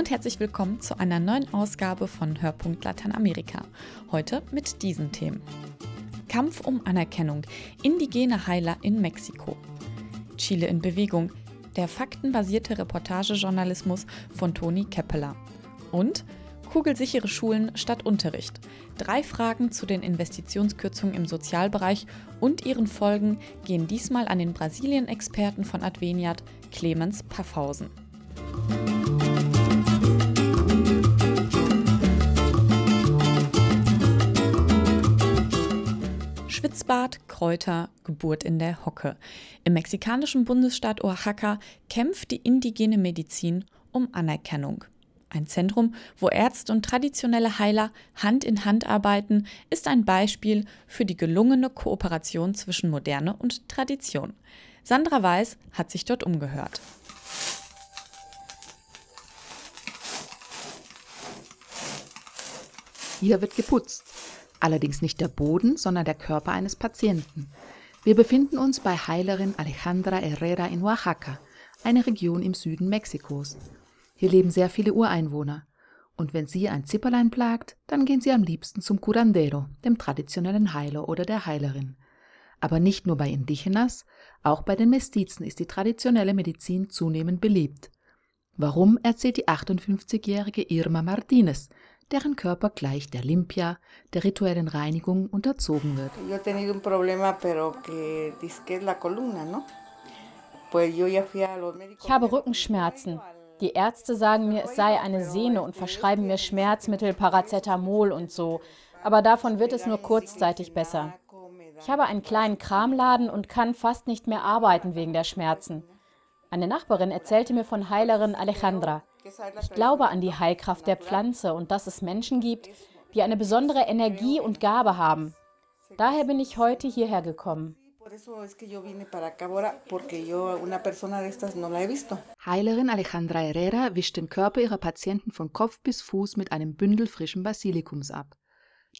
und herzlich willkommen zu einer neuen Ausgabe von Hörpunkt Lateinamerika. Heute mit diesen Themen. Kampf um Anerkennung, indigene Heiler in Mexiko. Chile in Bewegung, der faktenbasierte Reportagejournalismus von Toni Keppeler. Und Kugelsichere Schulen statt Unterricht. Drei Fragen zu den Investitionskürzungen im Sozialbereich und ihren Folgen gehen diesmal an den Brasilien-Experten von Adveniat, Clemens Paffhausen. Schwitzbad, Kräuter, Geburt in der Hocke. Im mexikanischen Bundesstaat Oaxaca kämpft die indigene Medizin um Anerkennung. Ein Zentrum, wo Ärzte und traditionelle Heiler Hand in Hand arbeiten, ist ein Beispiel für die gelungene Kooperation zwischen Moderne und Tradition. Sandra Weiß hat sich dort umgehört. Hier wird geputzt. Allerdings nicht der Boden, sondern der Körper eines Patienten. Wir befinden uns bei Heilerin Alejandra Herrera in Oaxaca, eine Region im Süden Mexikos. Hier leben sehr viele Ureinwohner. Und wenn sie ein Zipperlein plagt, dann gehen sie am liebsten zum Curandero, dem traditionellen Heiler oder der Heilerin. Aber nicht nur bei Indigenas, auch bei den Mestizen ist die traditionelle Medizin zunehmend beliebt. Warum erzählt die 58-jährige Irma Martinez, deren Körper gleich der Limpia, der rituellen Reinigung unterzogen wird. Ich habe Rückenschmerzen. Die Ärzte sagen mir, es sei eine Sehne und verschreiben mir Schmerzmittel, Paracetamol und so. Aber davon wird es nur kurzzeitig besser. Ich habe einen kleinen Kramladen und kann fast nicht mehr arbeiten wegen der Schmerzen. Eine Nachbarin erzählte mir von Heilerin Alejandra. Ich glaube an die Heilkraft der Pflanze und dass es Menschen gibt, die eine besondere Energie und Gabe haben. Daher bin ich heute hierher gekommen. Heilerin Alejandra Herrera wischt den Körper ihrer Patienten von Kopf bis Fuß mit einem Bündel frischen Basilikums ab.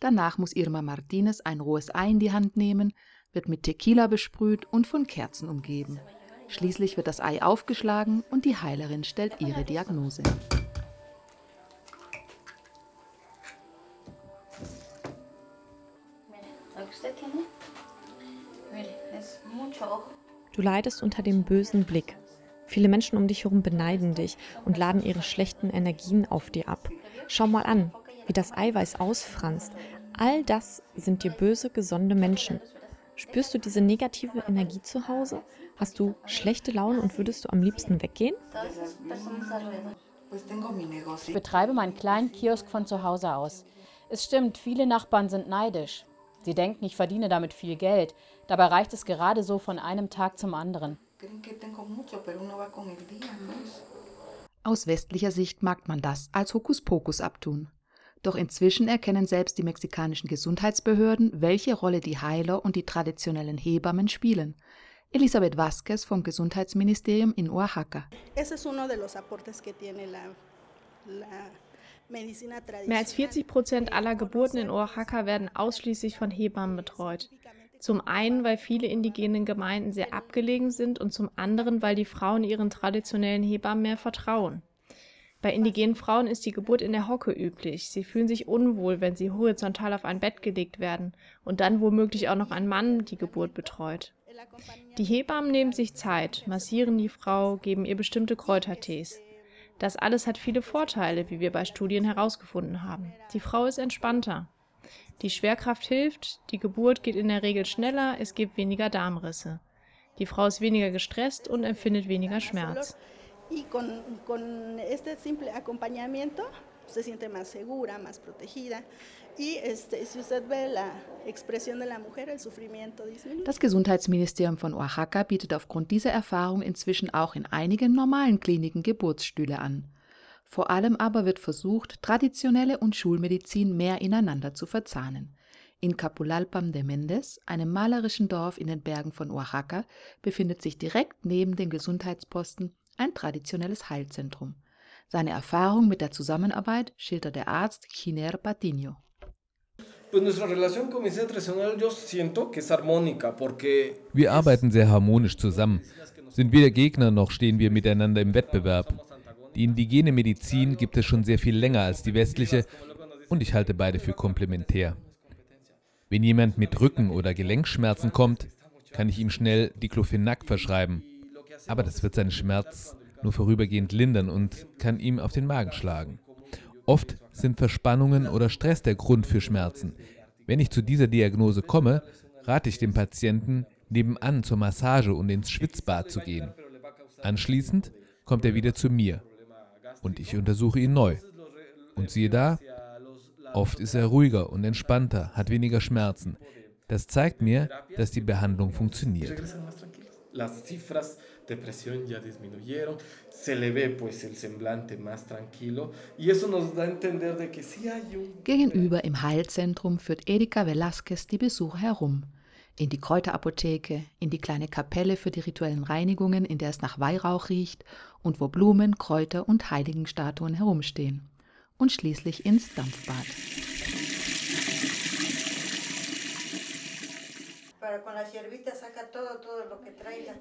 Danach muss Irma Martinez ein rohes Ei in die Hand nehmen, wird mit Tequila besprüht und von Kerzen umgeben. Schließlich wird das Ei aufgeschlagen und die Heilerin stellt ihre Diagnose. Du leidest unter dem bösen Blick. Viele Menschen um dich herum beneiden dich und laden ihre schlechten Energien auf dir ab. Schau mal an, wie das Eiweiß ausfranst. All das sind dir böse, gesunde Menschen. Spürst du diese negative Energie zu Hause? Hast du schlechte Laune und würdest du am liebsten weggehen? Ich betreibe meinen kleinen Kiosk von zu Hause aus. Es stimmt, viele Nachbarn sind neidisch. Sie denken, ich verdiene damit viel Geld. Dabei reicht es gerade so von einem Tag zum anderen. Aus westlicher Sicht mag man das als Hokuspokus abtun. Doch inzwischen erkennen selbst die mexikanischen Gesundheitsbehörden, welche Rolle die Heiler und die traditionellen Hebammen spielen. Elisabeth Vázquez vom Gesundheitsministerium in Oaxaca. Mehr als 40 Prozent aller Geburten in Oaxaca werden ausschließlich von Hebammen betreut. Zum einen, weil viele indigenen Gemeinden sehr abgelegen sind und zum anderen, weil die Frauen ihren traditionellen Hebammen mehr vertrauen. Bei indigenen Frauen ist die Geburt in der Hocke üblich. Sie fühlen sich unwohl, wenn sie horizontal auf ein Bett gelegt werden und dann womöglich auch noch ein Mann die Geburt betreut. Die Hebammen nehmen sich Zeit, massieren die Frau, geben ihr bestimmte Kräutertees. Das alles hat viele Vorteile, wie wir bei Studien herausgefunden haben. Die Frau ist entspannter. Die Schwerkraft hilft, die Geburt geht in der Regel schneller, es gibt weniger Darmrisse. Die Frau ist weniger gestresst und empfindet weniger Schmerz. Y con, con este simple acompañamiento se siente más segura, más protegida. Das Gesundheitsministerium von Oaxaca bietet aufgrund dieser Erfahrung inzwischen auch in einigen normalen Kliniken Geburtsstühle an. Vor allem aber wird versucht, traditionelle und Schulmedizin mehr ineinander zu verzahnen. In Capulalpam de Mendes, einem malerischen Dorf in den Bergen von Oaxaca, befindet sich direkt neben dem Gesundheitsposten ein traditionelles Heilzentrum. Seine Erfahrung mit der Zusammenarbeit schildert der Arzt Chiner Patiño. Wir arbeiten sehr harmonisch zusammen, sind weder Gegner noch stehen wir miteinander im Wettbewerb. Die indigene Medizin gibt es schon sehr viel länger als die westliche und ich halte beide für komplementär. Wenn jemand mit Rücken- oder Gelenkschmerzen kommt, kann ich ihm schnell Diclofenac verschreiben. Aber das wird seinen Schmerz nur vorübergehend lindern und kann ihm auf den Magen schlagen. Oft sind Verspannungen oder Stress der Grund für Schmerzen. Wenn ich zu dieser Diagnose komme, rate ich dem Patienten, nebenan zur Massage und ins Schwitzbad zu gehen. Anschließend kommt er wieder zu mir und ich untersuche ihn neu. Und siehe da, Oft ist er ruhiger und entspannter, hat weniger Schmerzen. Das zeigt mir, dass die Behandlung funktioniert. Gegenüber im Heilzentrum führt Erika Velasquez die Besucher herum. In die Kräuterapotheke, in die kleine Kapelle für die rituellen Reinigungen, in der es nach Weihrauch riecht und wo Blumen, Kräuter und Heiligenstatuen herumstehen und schließlich ins Dampfbad.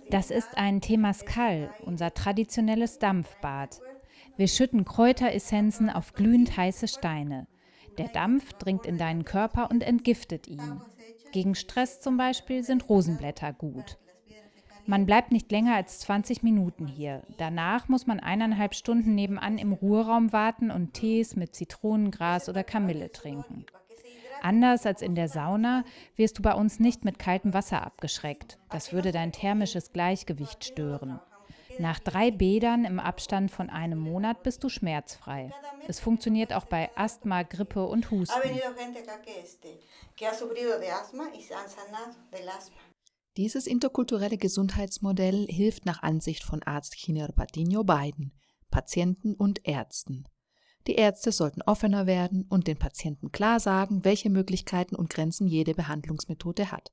Das ist ein Temascal, unser traditionelles Dampfbad. Wir schütten Kräuteressenzen auf glühend heiße Steine. Der Dampf dringt in deinen Körper und entgiftet ihn. Gegen Stress zum Beispiel sind Rosenblätter gut. Man bleibt nicht länger als 20 Minuten hier. Danach muss man eineinhalb Stunden nebenan im Ruheraum warten und Tees mit Zitronengras oder Kamille trinken. Anders als in der Sauna wirst du bei uns nicht mit kaltem Wasser abgeschreckt. Das würde dein thermisches Gleichgewicht stören. Nach drei Bädern im Abstand von einem Monat bist du schmerzfrei. Es funktioniert auch bei Asthma, Grippe und Husten. Dieses interkulturelle Gesundheitsmodell hilft nach Ansicht von Arzt Chiner Patiño beiden, Patienten und Ärzten. Die Ärzte sollten offener werden und den Patienten klar sagen, welche Möglichkeiten und Grenzen jede Behandlungsmethode hat.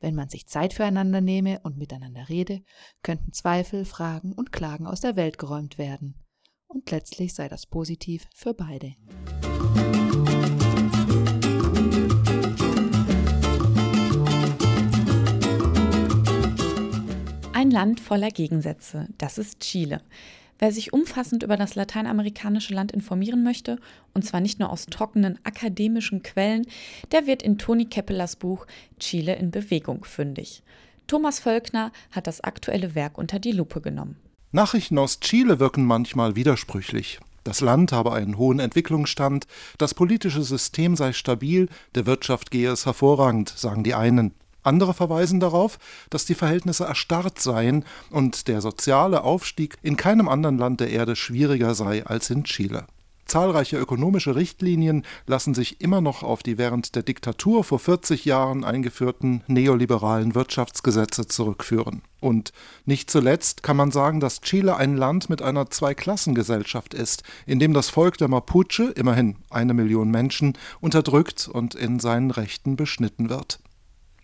Wenn man sich Zeit füreinander nehme und miteinander rede, könnten Zweifel, Fragen und Klagen aus der Welt geräumt werden. Und letztlich sei das positiv für beide. Ein Land voller Gegensätze, das ist Chile. Wer sich umfassend über das lateinamerikanische Land informieren möchte, und zwar nicht nur aus trockenen akademischen Quellen, der wird in Toni Keppelers Buch Chile in Bewegung fündig. Thomas Völkner hat das aktuelle Werk unter die Lupe genommen. Nachrichten aus Chile wirken manchmal widersprüchlich. Das Land habe einen hohen Entwicklungsstand, das politische System sei stabil, der Wirtschaft gehe es hervorragend, sagen die einen. Andere verweisen darauf, dass die Verhältnisse erstarrt seien und der soziale Aufstieg in keinem anderen Land der Erde schwieriger sei als in Chile. Zahlreiche ökonomische Richtlinien lassen sich immer noch auf die während der Diktatur vor 40 Jahren eingeführten neoliberalen Wirtschaftsgesetze zurückführen. Und nicht zuletzt kann man sagen, dass Chile ein Land mit einer Zweiklassengesellschaft ist, in dem das Volk der Mapuche, immerhin eine Million Menschen, unterdrückt und in seinen Rechten beschnitten wird.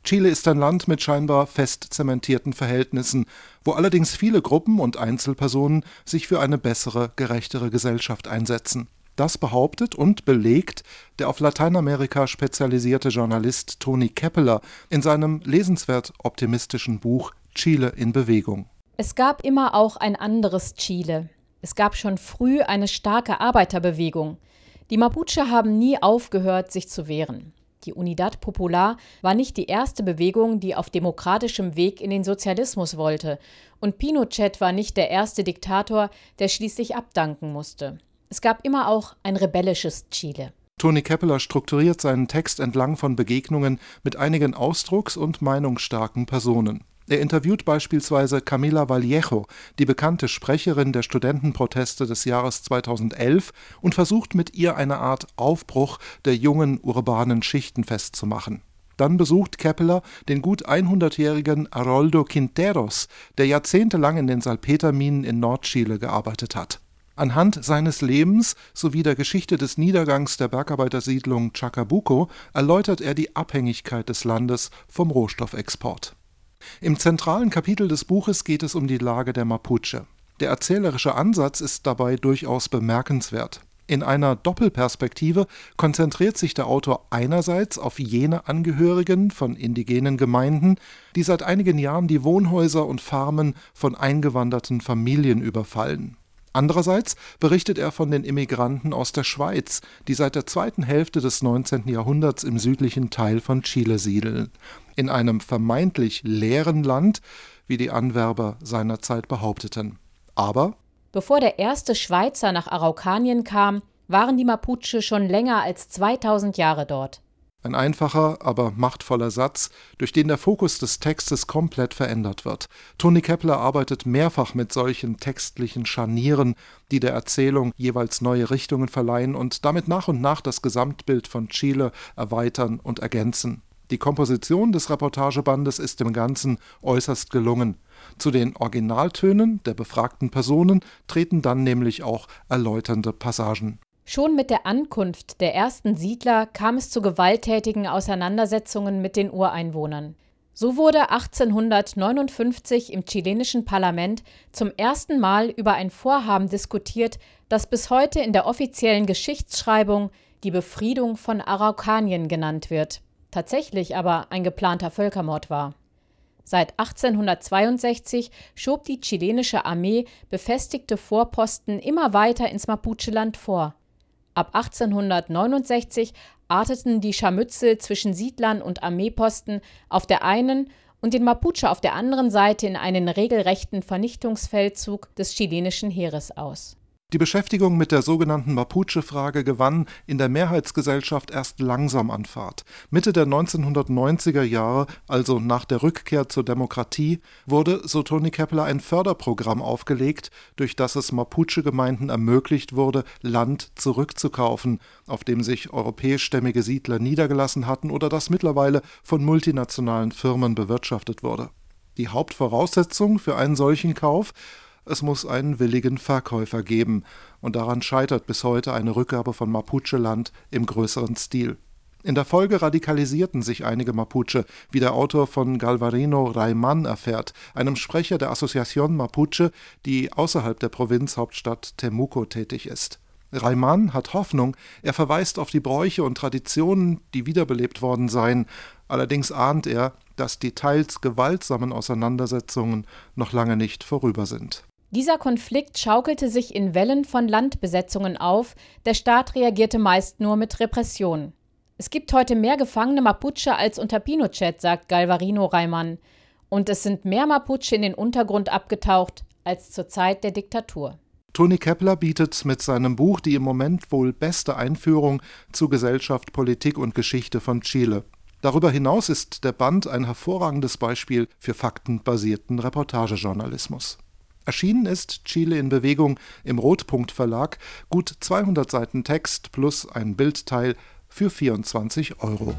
Chile ist ein Land mit scheinbar fest zementierten Verhältnissen, wo allerdings viele Gruppen und Einzelpersonen sich für eine bessere, gerechtere Gesellschaft einsetzen. Das behauptet und belegt der auf Lateinamerika spezialisierte Journalist Tony Keppeler in seinem lesenswert optimistischen Buch Chile in Bewegung. Es gab immer auch ein anderes Chile. Es gab schon früh eine starke Arbeiterbewegung. Die Mapuche haben nie aufgehört, sich zu wehren. Die Unidad Popular war nicht die erste Bewegung, die auf demokratischem Weg in den Sozialismus wollte, und Pinochet war nicht der erste Diktator, der schließlich abdanken musste. Es gab immer auch ein rebellisches Chile. Toni Keppeler strukturiert seinen Text entlang von Begegnungen mit einigen ausdrucks- und meinungsstarken Personen. Er interviewt beispielsweise Camila Vallejo, die bekannte Sprecherin der Studentenproteste des Jahres 2011, und versucht mit ihr eine Art Aufbruch der jungen urbanen Schichten festzumachen. Dann besucht Keppeler den gut 100-jährigen Aroldo Quinteros, der jahrzehntelang in den Salpeterminen in Nordchile gearbeitet hat. Anhand seines Lebens sowie der Geschichte des Niedergangs der Bergarbeitersiedlung Chacabuco erläutert er die Abhängigkeit des Landes vom Rohstoffexport. Im zentralen Kapitel des Buches geht es um die Lage der Mapuche. Der erzählerische Ansatz ist dabei durchaus bemerkenswert. In einer Doppelperspektive konzentriert sich der Autor einerseits auf jene Angehörigen von indigenen Gemeinden, die seit einigen Jahren die Wohnhäuser und Farmen von eingewanderten Familien überfallen. Andererseits berichtet er von den Immigranten aus der Schweiz, die seit der zweiten Hälfte des 19. Jahrhunderts im südlichen Teil von Chile siedeln, in einem vermeintlich leeren Land, wie die Anwerber seinerzeit behaupteten. Aber bevor der erste Schweizer nach Araukanien kam, waren die Mapuche schon länger als 2000 Jahre dort. Ein einfacher, aber machtvoller Satz, durch den der Fokus des Textes komplett verändert wird. Toni Kepler arbeitet mehrfach mit solchen textlichen Scharnieren, die der Erzählung jeweils neue Richtungen verleihen und damit nach und nach das Gesamtbild von Chile erweitern und ergänzen. Die Komposition des Reportagebandes ist im Ganzen äußerst gelungen. Zu den Originaltönen der befragten Personen treten dann nämlich auch erläuternde Passagen. Schon mit der Ankunft der ersten Siedler kam es zu gewalttätigen Auseinandersetzungen mit den Ureinwohnern. So wurde 1859 im chilenischen Parlament zum ersten Mal über ein Vorhaben diskutiert, das bis heute in der offiziellen Geschichtsschreibung die Befriedung von Araukanien genannt wird, tatsächlich aber ein geplanter Völkermord war. Seit 1862 schob die chilenische Armee befestigte Vorposten immer weiter ins Mapuche-Land vor. Ab 1869 arteten die Scharmützel zwischen Siedlern und Armeeposten auf der einen und den Mapuche auf der anderen Seite in einen regelrechten Vernichtungsfeldzug des chilenischen Heeres aus die Beschäftigung mit der sogenannten Mapuche-Frage gewann in der Mehrheitsgesellschaft erst langsam an Fahrt. Mitte der 1990er Jahre, also nach der Rückkehr zur Demokratie, wurde, so Toni Kepler, ein Förderprogramm aufgelegt, durch das es Mapuche-Gemeinden ermöglicht wurde, Land zurückzukaufen, auf dem sich europäischstämmige Siedler niedergelassen hatten oder das mittlerweile von multinationalen Firmen bewirtschaftet wurde. Die Hauptvoraussetzung für einen solchen Kauf es muss einen willigen Verkäufer geben, und daran scheitert bis heute eine Rückgabe von Mapuche-Land im größeren Stil. In der Folge radikalisierten sich einige Mapuche, wie der Autor von Galvarino Raiman erfährt, einem Sprecher der Asociación Mapuche, die außerhalb der Provinzhauptstadt Temuco tätig ist. Raiman hat Hoffnung, er verweist auf die Bräuche und Traditionen, die wiederbelebt worden seien, allerdings ahnt er, dass die teils gewaltsamen Auseinandersetzungen noch lange nicht vorüber sind. Dieser Konflikt schaukelte sich in Wellen von Landbesetzungen auf, der Staat reagierte meist nur mit Repression. Es gibt heute mehr Gefangene Mapuche als unter Pinochet, sagt Galvarino Reimann. Und es sind mehr Mapuche in den Untergrund abgetaucht als zur Zeit der Diktatur. Toni Kepler bietet mit seinem Buch die im Moment wohl beste Einführung zu Gesellschaft, Politik und Geschichte von Chile. Darüber hinaus ist der Band ein hervorragendes Beispiel für faktenbasierten Reportagejournalismus. Erschienen ist Chile in Bewegung im Rotpunkt Verlag, gut 200 Seiten Text plus ein Bildteil für 24 Euro.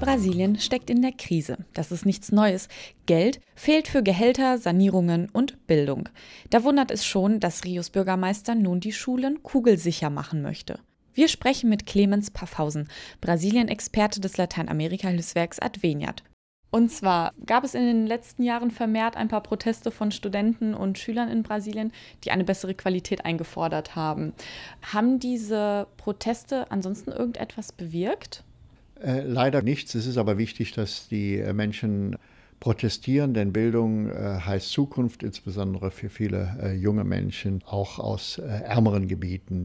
Brasilien steckt in der Krise. Das ist nichts Neues. Geld fehlt für Gehälter, Sanierungen und Bildung. Da wundert es schon, dass Rios Bürgermeister nun die Schulen kugelsicher machen möchte. Wir sprechen mit Clemens Paffhausen, Brasilien-Experte des Lateinamerika-Hilfswerks Adveniat. Und zwar gab es in den letzten Jahren vermehrt ein paar Proteste von Studenten und Schülern in Brasilien, die eine bessere Qualität eingefordert haben. Haben diese Proteste ansonsten irgendetwas bewirkt? Äh, leider nichts. Es ist aber wichtig, dass die äh, Menschen protestieren, denn Bildung äh, heißt Zukunft, insbesondere für viele äh, junge Menschen, auch aus äh, ärmeren Gebieten.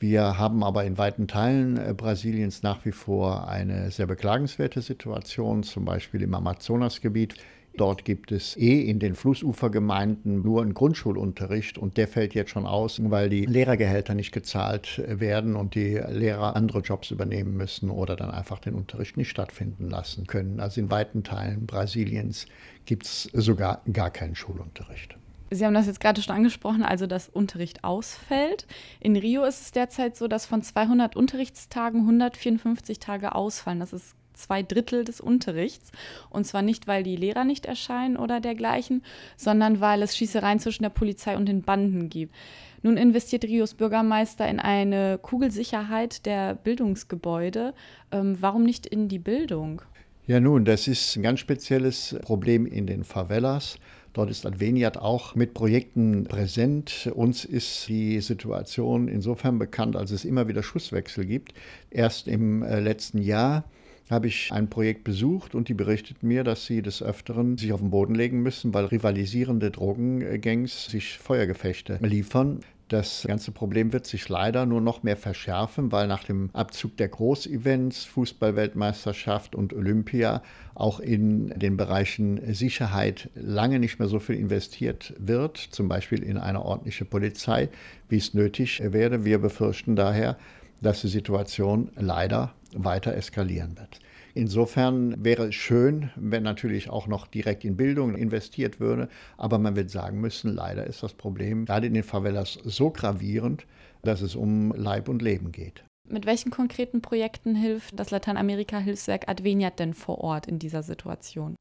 Wir haben aber in weiten Teilen äh, Brasiliens nach wie vor eine sehr beklagenswerte Situation, zum Beispiel im Amazonasgebiet. Dort gibt es eh in den Flussufergemeinden nur einen Grundschulunterricht und der fällt jetzt schon aus, weil die Lehrergehälter nicht gezahlt äh, werden und die Lehrer andere Jobs übernehmen müssen oder dann einfach den Unterricht nicht stattfinden lassen können. Also in weiten Teilen Brasiliens gibt es sogar gar keinen Schulunterricht. Sie haben das jetzt gerade schon angesprochen, also dass Unterricht ausfällt. In Rio ist es derzeit so, dass von 200 Unterrichtstagen 154 Tage ausfallen. Das ist zwei Drittel des Unterrichts. Und zwar nicht, weil die Lehrer nicht erscheinen oder dergleichen, sondern weil es Schießereien zwischen der Polizei und den Banden gibt. Nun investiert Rios Bürgermeister in eine Kugelsicherheit der Bildungsgebäude. Ähm, warum nicht in die Bildung? Ja, nun, das ist ein ganz spezielles Problem in den Favelas. Dort ist Adveniat auch mit Projekten präsent. Uns ist die Situation insofern bekannt, als es immer wieder Schusswechsel gibt. Erst im äh, letzten Jahr habe ich ein Projekt besucht und die berichtet mir, dass sie des Öfteren sich auf den Boden legen müssen, weil rivalisierende Drogengangs sich Feuergefechte liefern. Das ganze Problem wird sich leider nur noch mehr verschärfen, weil nach dem Abzug der Großevents, Fußballweltmeisterschaft und Olympia auch in den Bereichen Sicherheit lange nicht mehr so viel investiert wird, zum Beispiel in eine ordentliche Polizei, wie es nötig wäre. Wir befürchten daher, dass die Situation leider weiter eskalieren wird. Insofern wäre es schön, wenn natürlich auch noch direkt in Bildung investiert würde, aber man wird sagen müssen, leider ist das Problem gerade in den Favelas so gravierend, dass es um Leib und Leben geht. Mit welchen konkreten Projekten hilft das Lateinamerika-Hilfswerk Adveniat denn vor Ort in dieser Situation?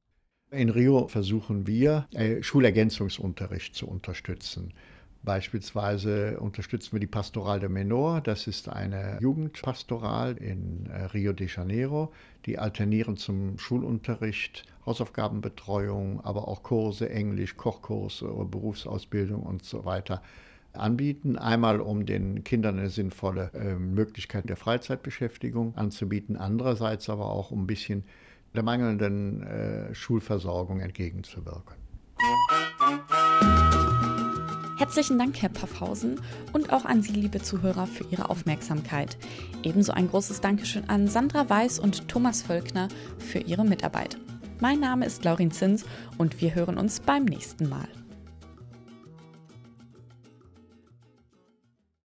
In Rio versuchen wir, äh, Schulergänzungsunterricht zu unterstützen. Beispielsweise unterstützen wir die Pastoral de Menor. Das ist eine Jugendpastoral in äh, Rio de Janeiro. Die alternieren zum Schulunterricht, Hausaufgabenbetreuung, aber auch Kurse, Englisch, Kochkurse, Berufsausbildung und so weiter anbieten. Einmal, um den Kindern eine sinnvolle äh, Möglichkeit der Freizeitbeschäftigung anzubieten. Andererseits aber auch, um ein bisschen der mangelnden äh, Schulversorgung entgegenzuwirken. Herzlichen Dank, Herr Paffhausen, und auch an Sie, liebe Zuhörer, für Ihre Aufmerksamkeit. Ebenso ein großes Dankeschön an Sandra Weiß und Thomas Völkner für ihre Mitarbeit. Mein Name ist Laurin Zins und wir hören uns beim nächsten Mal.